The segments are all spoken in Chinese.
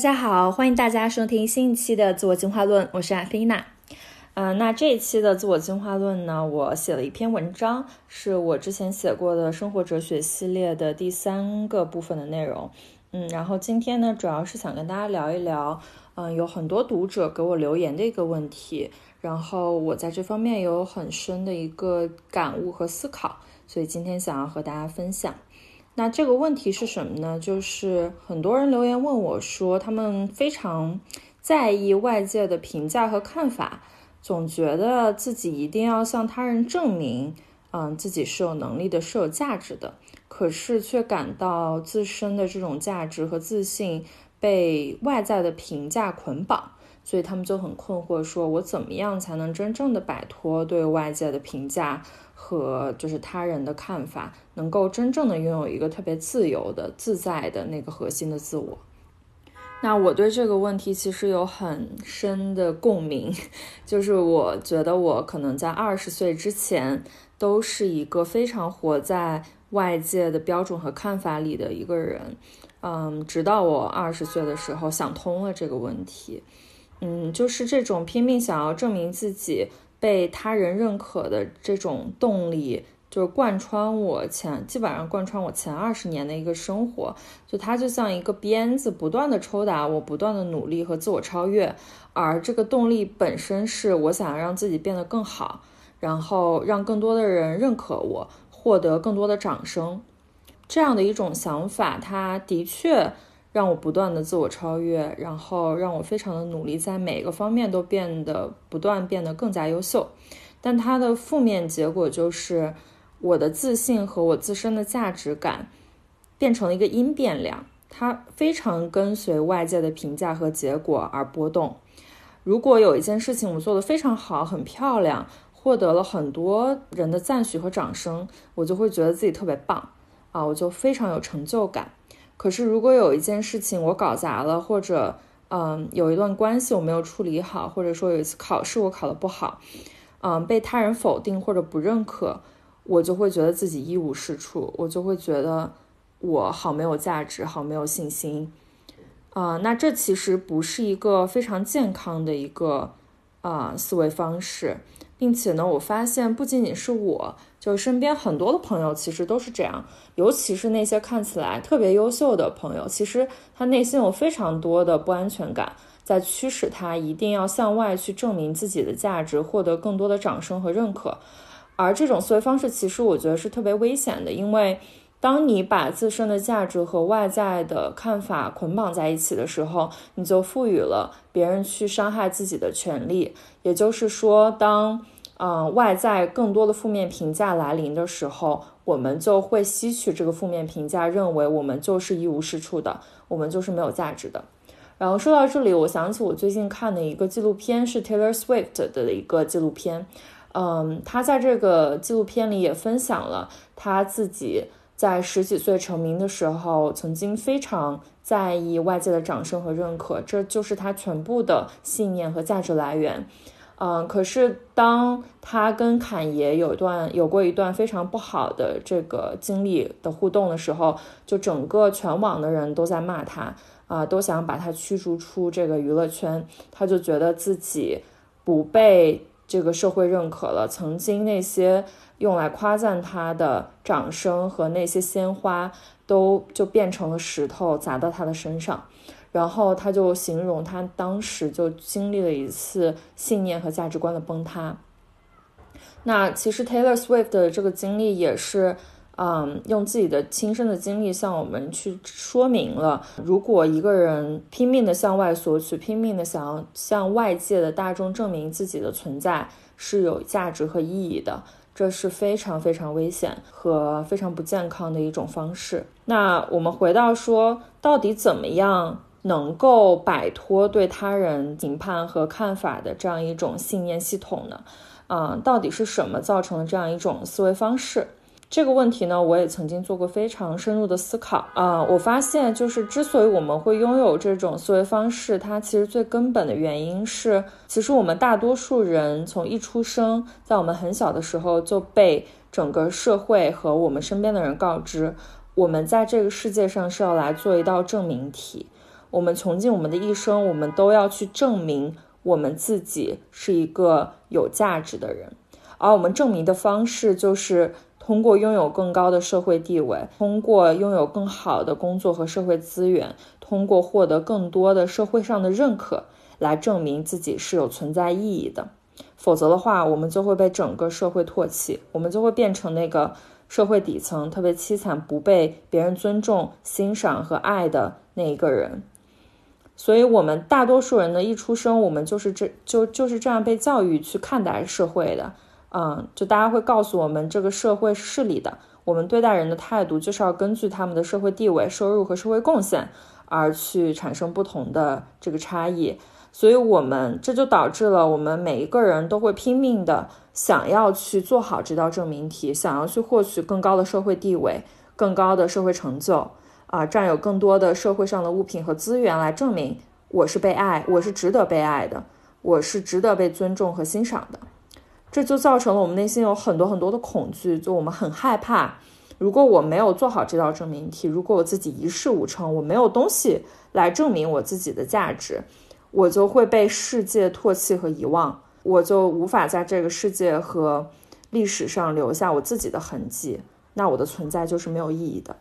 大家好，欢迎大家收听新一期的自我进化论，我是阿菲娜。嗯，那这一期的自我进化论呢，我写了一篇文章，是我之前写过的生活哲学系列的第三个部分的内容。嗯，然后今天呢，主要是想跟大家聊一聊，嗯，有很多读者给我留言的一个问题，然后我在这方面有很深的一个感悟和思考，所以今天想要和大家分享。那这个问题是什么呢？就是很多人留言问我说，他们非常在意外界的评价和看法，总觉得自己一定要向他人证明，嗯，自己是有能力的，是有价值的。可是却感到自身的这种价值和自信被外在的评价捆绑，所以他们就很困惑，说我怎么样才能真正的摆脱对外界的评价？和就是他人的看法，能够真正的拥有一个特别自由的、自在的那个核心的自我。那我对这个问题其实有很深的共鸣，就是我觉得我可能在二十岁之前都是一个非常活在外界的标准和看法里的一个人，嗯，直到我二十岁的时候想通了这个问题，嗯，就是这种拼命想要证明自己。被他人认可的这种动力，就是贯穿我前基本上贯穿我前二十年的一个生活，就它就像一个鞭子，不断的抽打我，不断的努力和自我超越。而这个动力本身是我想要让自己变得更好，然后让更多的人认可我，获得更多的掌声，这样的一种想法，它的确。让我不断的自我超越，然后让我非常的努力，在每个方面都变得不断变得更加优秀。但它的负面结果就是，我的自信和我自身的价值感变成了一个因变量，它非常跟随外界的评价和结果而波动。如果有一件事情我做得非常好，很漂亮，获得了很多人的赞许和掌声，我就会觉得自己特别棒啊，我就非常有成就感。可是，如果有一件事情我搞砸了，或者，嗯，有一段关系我没有处理好，或者说有一次考试我考得不好，嗯，被他人否定或者不认可，我就会觉得自己一无是处，我就会觉得我好没有价值，好没有信心，啊，那这其实不是一个非常健康的一个啊思维方式，并且呢，我发现不仅仅是我。就是身边很多的朋友其实都是这样，尤其是那些看起来特别优秀的朋友，其实他内心有非常多的不安全感，在驱使他一定要向外去证明自己的价值，获得更多的掌声和认可。而这种思维方式，其实我觉得是特别危险的，因为当你把自身的价值和外在的看法捆绑在一起的时候，你就赋予了别人去伤害自己的权利。也就是说，当嗯，外在更多的负面评价来临的时候，我们就会吸取这个负面评价，认为我们就是一无是处的，我们就是没有价值的。然后说到这里，我想起我最近看的一个纪录片，是 Taylor Swift 的一个纪录片。嗯，他在这个纪录片里也分享了他自己在十几岁成名的时候，曾经非常在意外界的掌声和认可，这就是他全部的信念和价值来源。嗯，可是当他跟侃爷有一段有过一段非常不好的这个经历的互动的时候，就整个全网的人都在骂他啊，都想把他驱逐出这个娱乐圈。他就觉得自己不被这个社会认可了，曾经那些用来夸赞他的掌声和那些鲜花，都就变成了石头砸到他的身上。然后他就形容他当时就经历了一次信念和价值观的崩塌。那其实 Taylor Swift 的这个经历也是，嗯，用自己的亲身的经历向我们去说明了，如果一个人拼命的向外索取，拼命的想要向外界的大众证明自己的存在是有价值和意义的，这是非常非常危险和非常不健康的一种方式。那我们回到说，到底怎么样？能够摆脱对他人评判和看法的这样一种信念系统呢？啊，到底是什么造成了这样一种思维方式？这个问题呢，我也曾经做过非常深入的思考啊。我发现，就是之所以我们会拥有这种思维方式，它其实最根本的原因是，其实我们大多数人从一出生，在我们很小的时候就被整个社会和我们身边的人告知，我们在这个世界上是要来做一道证明题。我们穷尽我们的一生，我们都要去证明我们自己是一个有价值的人。而我们证明的方式，就是通过拥有更高的社会地位，通过拥有更好的工作和社会资源，通过获得更多的社会上的认可，来证明自己是有存在意义的。否则的话，我们就会被整个社会唾弃，我们就会变成那个社会底层特别凄惨、不被别人尊重、欣赏和爱的那一个人。所以，我们大多数人的一出生，我们就是这就就是这样被教育去看待社会的。嗯，就大家会告诉我们，这个社会是势利的，我们对待人的态度就是要根据他们的社会地位、收入和社会贡献而去产生不同的这个差异。所以，我们这就导致了我们每一个人都会拼命的想要去做好这道证明题，想要去获取更高的社会地位、更高的社会成就，啊，占有更多的社会上的物品和资源来证明我是被爱，我是值得被爱的，我是值得被尊重和欣赏的。这就造成了我们内心有很多很多的恐惧，就我们很害怕，如果我没有做好这道证明题，如果我自己一事无成，我没有东西来证明我自己的价值。我就会被世界唾弃和遗忘，我就无法在这个世界和历史上留下我自己的痕迹，那我的存在就是没有意义的。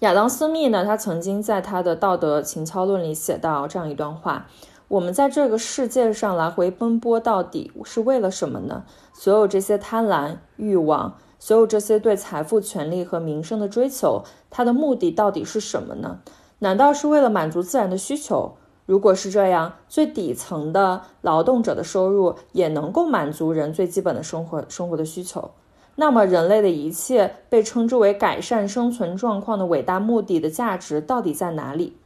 亚当·斯密呢，他曾经在他的《道德情操论》里写到这样一段话：我们在这个世界上来回奔波到底是为了什么呢？所有这些贪婪、欲望，所有这些对财富、权利和名声的追求，它的目的到底是什么呢？难道是为了满足自然的需求？如果是这样，最底层的劳动者的收入也能够满足人最基本的生活生活的需求，那么人类的一切被称之为改善生存状况的伟大目的的价值到底在哪里？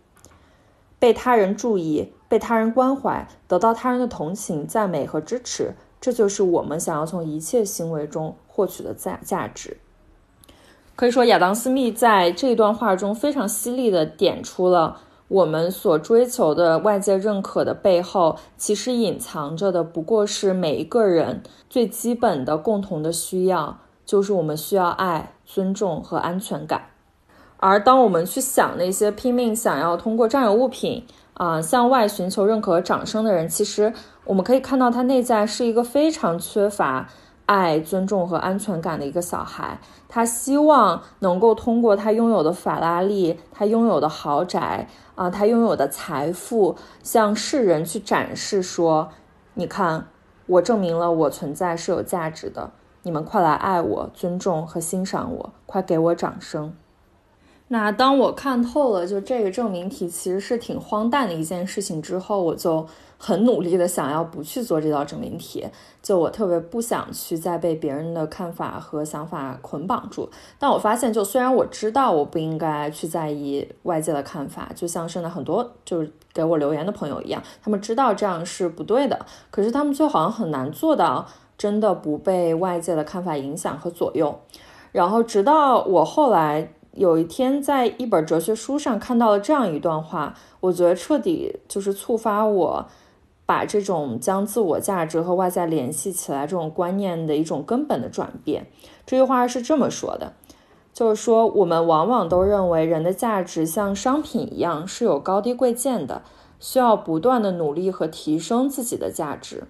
被他人注意，被他人关怀，得到他人的同情、赞美和支持，这就是我们想要从一切行为中获取的价价值。可以说，亚当·斯密在这段话中非常犀利地点出了。我们所追求的外界认可的背后，其实隐藏着的不过是每一个人最基本的共同的需要，就是我们需要爱、尊重和安全感。而当我们去想那些拼命想要通过占有物品啊向外寻求认可和掌声的人，其实我们可以看到他内在是一个非常缺乏。爱、尊重和安全感的一个小孩，他希望能够通过他拥有的法拉利、他拥有的豪宅啊、他拥有的财富，向世人去展示说：“你看，我证明了我存在是有价值的，你们快来爱我、尊重和欣赏我，快给我掌声。”那当我看透了，就这个证明题其实是挺荒诞的一件事情之后，我就很努力的想要不去做这道证明题。就我特别不想去再被别人的看法和想法捆绑住。但我发现，就虽然我知道我不应该去在意外界的看法，就像现在很多就是给我留言的朋友一样，他们知道这样是不对的，可是他们就好像很难做到真的不被外界的看法影响和左右。然后直到我后来。有一天，在一本哲学书上看到了这样一段话，我觉得彻底就是触发我把这种将自我价值和外在联系起来这种观念的一种根本的转变。这句话是这么说的，就是说我们往往都认为人的价值像商品一样是有高低贵贱的，需要不断的努力和提升自己的价值。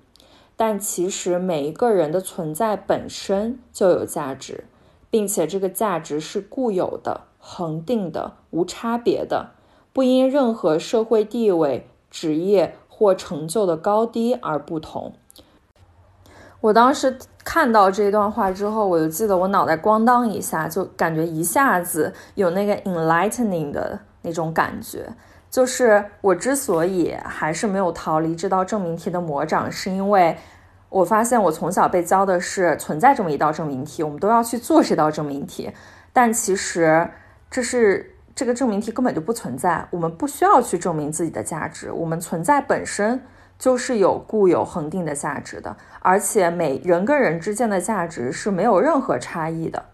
但其实每一个人的存在本身就有价值。并且这个价值是固有的、恒定的、无差别的，不因任何社会地位、职业或成就的高低而不同。我当时看到这段话之后，我就记得我脑袋咣当一下，就感觉一下子有那个 enlightening 的那种感觉。就是我之所以还是没有逃离这道证明题的魔掌，是因为。我发现我从小被教的是存在这么一道证明题，我们都要去做这道证明题，但其实这是这个证明题根本就不存在，我们不需要去证明自己的价值，我们存在本身就是有固有恒定的价值的，而且每人跟人之间的价值是没有任何差异的。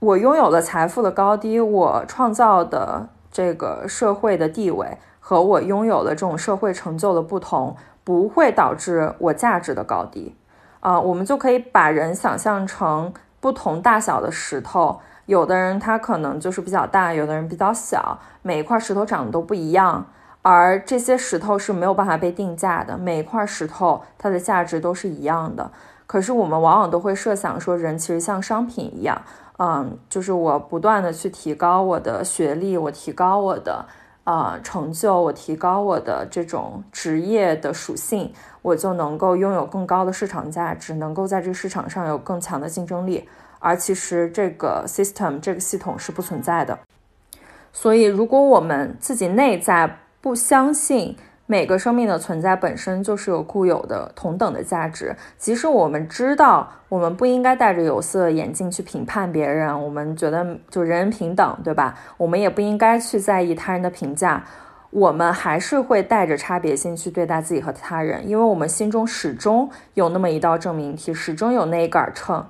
我拥有的财富的高低，我创造的这个社会的地位和我拥有的这种社会成就的不同。不会导致我价值的高低，啊，我们就可以把人想象成不同大小的石头，有的人他可能就是比较大，有的人比较小，每一块石头长得都不一样，而这些石头是没有办法被定价的，每一块石头它的价值都是一样的。可是我们往往都会设想说，人其实像商品一样，嗯，就是我不断的去提高我的学历，我提高我的呃成就，我提高我的这种职业的属性，我就能够拥有更高的市场价值，能够在这个市场上有更强的竞争力。而其实这个 system 这个系统是不存在的，所以如果我们自己内在不相信每个生命的存在本身就是有固有的同等的价值，即使我们知道我们不应该戴着有色眼镜去评判别人，我们觉得就人人平等，对吧？我们也不应该去在意他人的评价，我们还是会带着差别心去对待自己和他人，因为我们心中始终有那么一道证明题，始终有那一杆秤。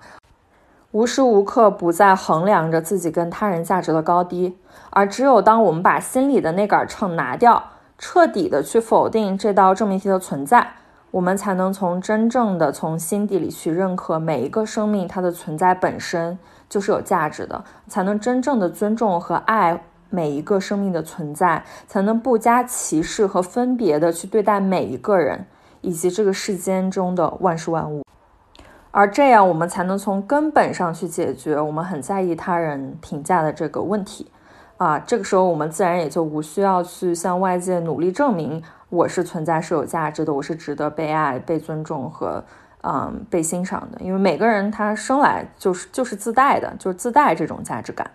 无时无刻不在衡量着自己跟他人价值的高低，而只有当我们把心里的那杆秤拿掉，彻底的去否定这道证明题的存在，我们才能从真正的从心底里去认可每一个生命它的存在本身就是有价值的，才能真正的尊重和爱每一个生命的存在，才能不加歧视和分别的去对待每一个人以及这个世间中的万事万物。而这样，我们才能从根本上去解决我们很在意他人评价的这个问题，啊，这个时候我们自然也就无需要去向外界努力证明我是存在是有价值的，我是值得被爱、被尊重和嗯被欣赏的，因为每个人他生来就是就是自带的，就是自带这种价值感。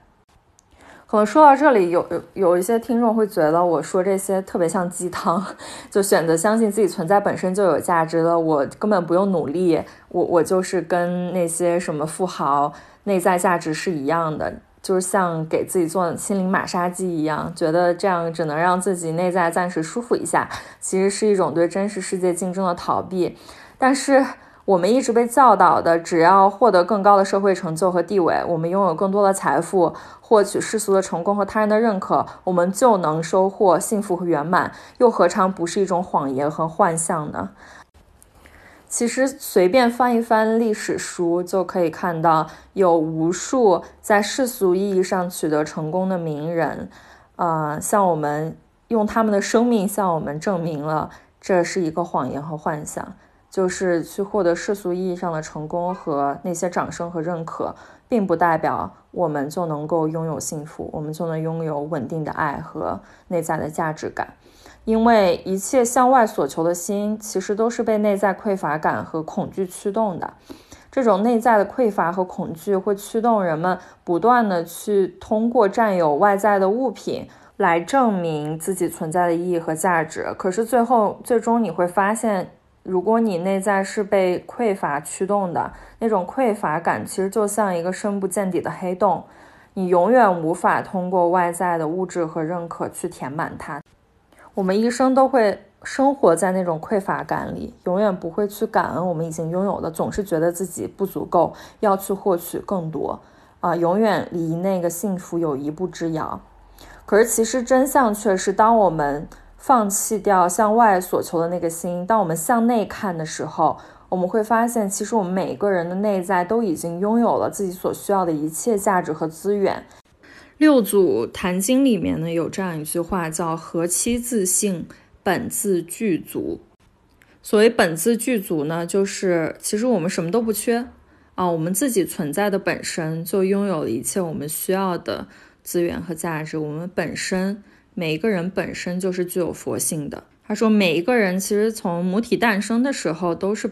可能说到这里，有有有一些听众会觉得我说这些特别像鸡汤，就选择相信自己存在本身就有价值的，我根本不用努力，我我就是跟那些什么富豪内在价值是一样的，就是像给自己做心灵马杀鸡一样，觉得这样只能让自己内在暂时舒服一下，其实是一种对真实世界竞争的逃避，但是。我们一直被教导的，只要获得更高的社会成就和地位，我们拥有更多的财富，获取世俗的成功和他人的认可，我们就能收获幸福和圆满，又何尝不是一种谎言和幻象呢？其实，随便翻一翻历史书，就可以看到有无数在世俗意义上取得成功的名人，啊，向我们用他们的生命向我们证明了这是一个谎言和幻想。就是去获得世俗意义上的成功和那些掌声和认可，并不代表我们就能够拥有幸福，我们就能拥有稳定的爱和内在的价值感。因为一切向外所求的心，其实都是被内在匮乏感和恐惧驱动的。这种内在的匮乏和恐惧会驱动人们不断的去通过占有外在的物品来证明自己存在的意义和价值。可是最后，最终你会发现。如果你内在是被匮乏驱动的，那种匮乏感其实就像一个深不见底的黑洞，你永远无法通过外在的物质和认可去填满它。我们一生都会生活在那种匮乏感里，永远不会去感恩我们已经拥有的，总是觉得自己不足够，要去获取更多，啊，永远离那个幸福有一步之遥。可是其实真相却是，当我们放弃掉向外所求的那个心，当我们向内看的时候，我们会发现，其实我们每个人的内在都已经拥有了自己所需要的一切价值和资源。六祖坛经里面呢有这样一句话，叫“何其自性，本自具足”。所谓本自具足呢，就是其实我们什么都不缺啊，我们自己存在的本身就拥有了一切我们需要的资源和价值，我们本身。每一个人本身就是具有佛性的。他说，每一个人其实从母体诞生的时候都是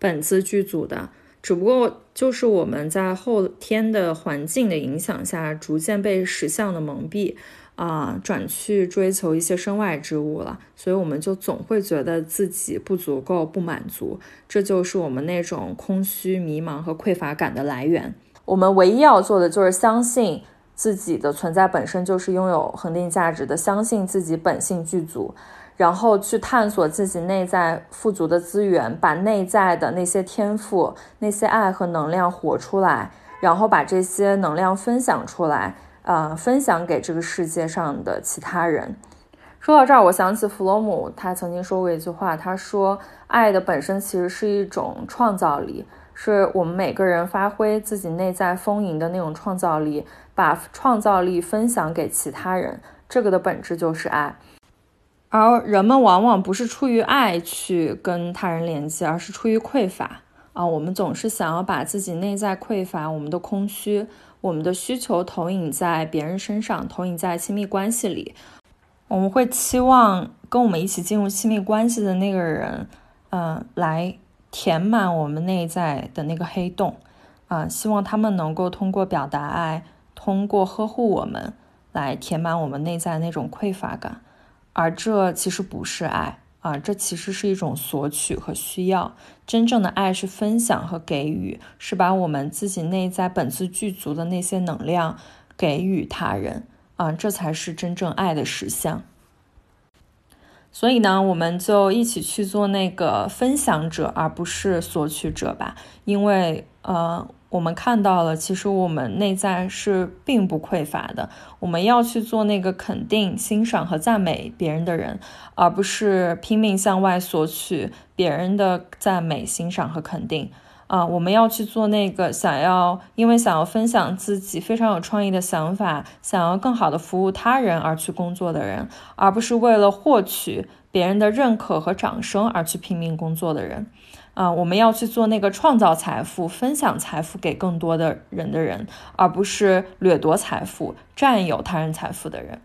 本自具足的，只不过就是我们在后天的环境的影响下，逐渐被实相的蒙蔽啊，转去追求一些身外之物了。所以我们就总会觉得自己不足够、不满足，这就是我们那种空虚、迷茫和匮乏感的来源。我们唯一要做的就是相信。自己的存在本身就是拥有恒定价值的，相信自己本性具足，然后去探索自己内在富足的资源，把内在的那些天赋、那些爱和能量活出来，然后把这些能量分享出来，呃，分享给这个世界上的其他人。说到这儿，我想起弗洛姆，他曾经说过一句话，他说：“爱的本身其实是一种创造力。”是我们每个人发挥自己内在丰盈的那种创造力，把创造力分享给其他人，这个的本质就是爱。而人们往往不是出于爱去跟他人连接，而是出于匮乏啊。我们总是想要把自己内在匮乏、我们的空虚、我们的需求投影在别人身上，投影在亲密关系里。我们会期望跟我们一起进入亲密关系的那个人，嗯，来填满我们内在的那个黑洞啊。希望他们能够通过表达爱，通过呵护我们，来填满我们内在那种匮乏感。而这其实不是爱啊，这其实是一种索取和需要。真正的爱是分享和给予，是把我们自己内在本自具足的那些能量给予他人啊，这才是真正爱的实相。所以呢，我们就一起去做那个分享者，而不是索取者吧，因为呃。我们看到了，其实我们内在是并不匮乏的。我们要去做那个肯定、欣赏和赞美别人的人，而不是拼命向外索取别人的赞美、欣赏和肯定。啊，我们要去做那个想要因为想要分享自己非常有创意的想法，想要更好的服务他人而去工作的人，而不是为了获取别人的认可和掌声而去拼命工作的人。啊，我们要去做那个创造财富、分享财富给更多的人的人，而不是掠夺财富、占有他人财富的人。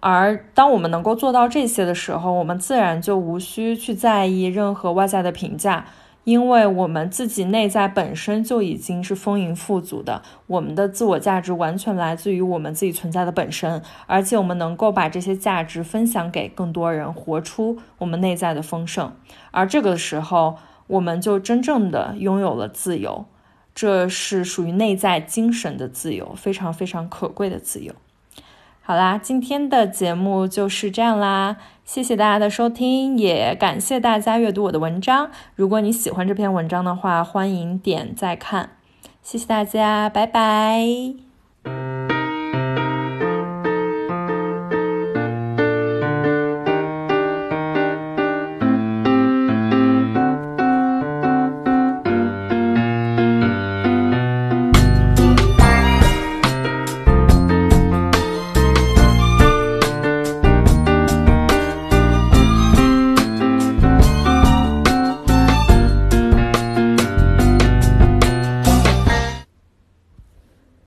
而当我们能够做到这些的时候，我们自然就无需去在意任何外在的评价，因为我们自己内在本身就已经是丰盈富足的。我们的自我价值完全来自于我们自己存在的本身，而且我们能够把这些价值分享给更多人，活出我们内在的丰盛。而这个时候，我们就真正的拥有了自由，这是属于内在精神的自由，非常非常可贵的自由。好啦，今天的节目就是这样啦，谢谢大家的收听，也感谢大家阅读我的文章。如果你喜欢这篇文章的话，欢迎点再看，谢谢大家，拜拜。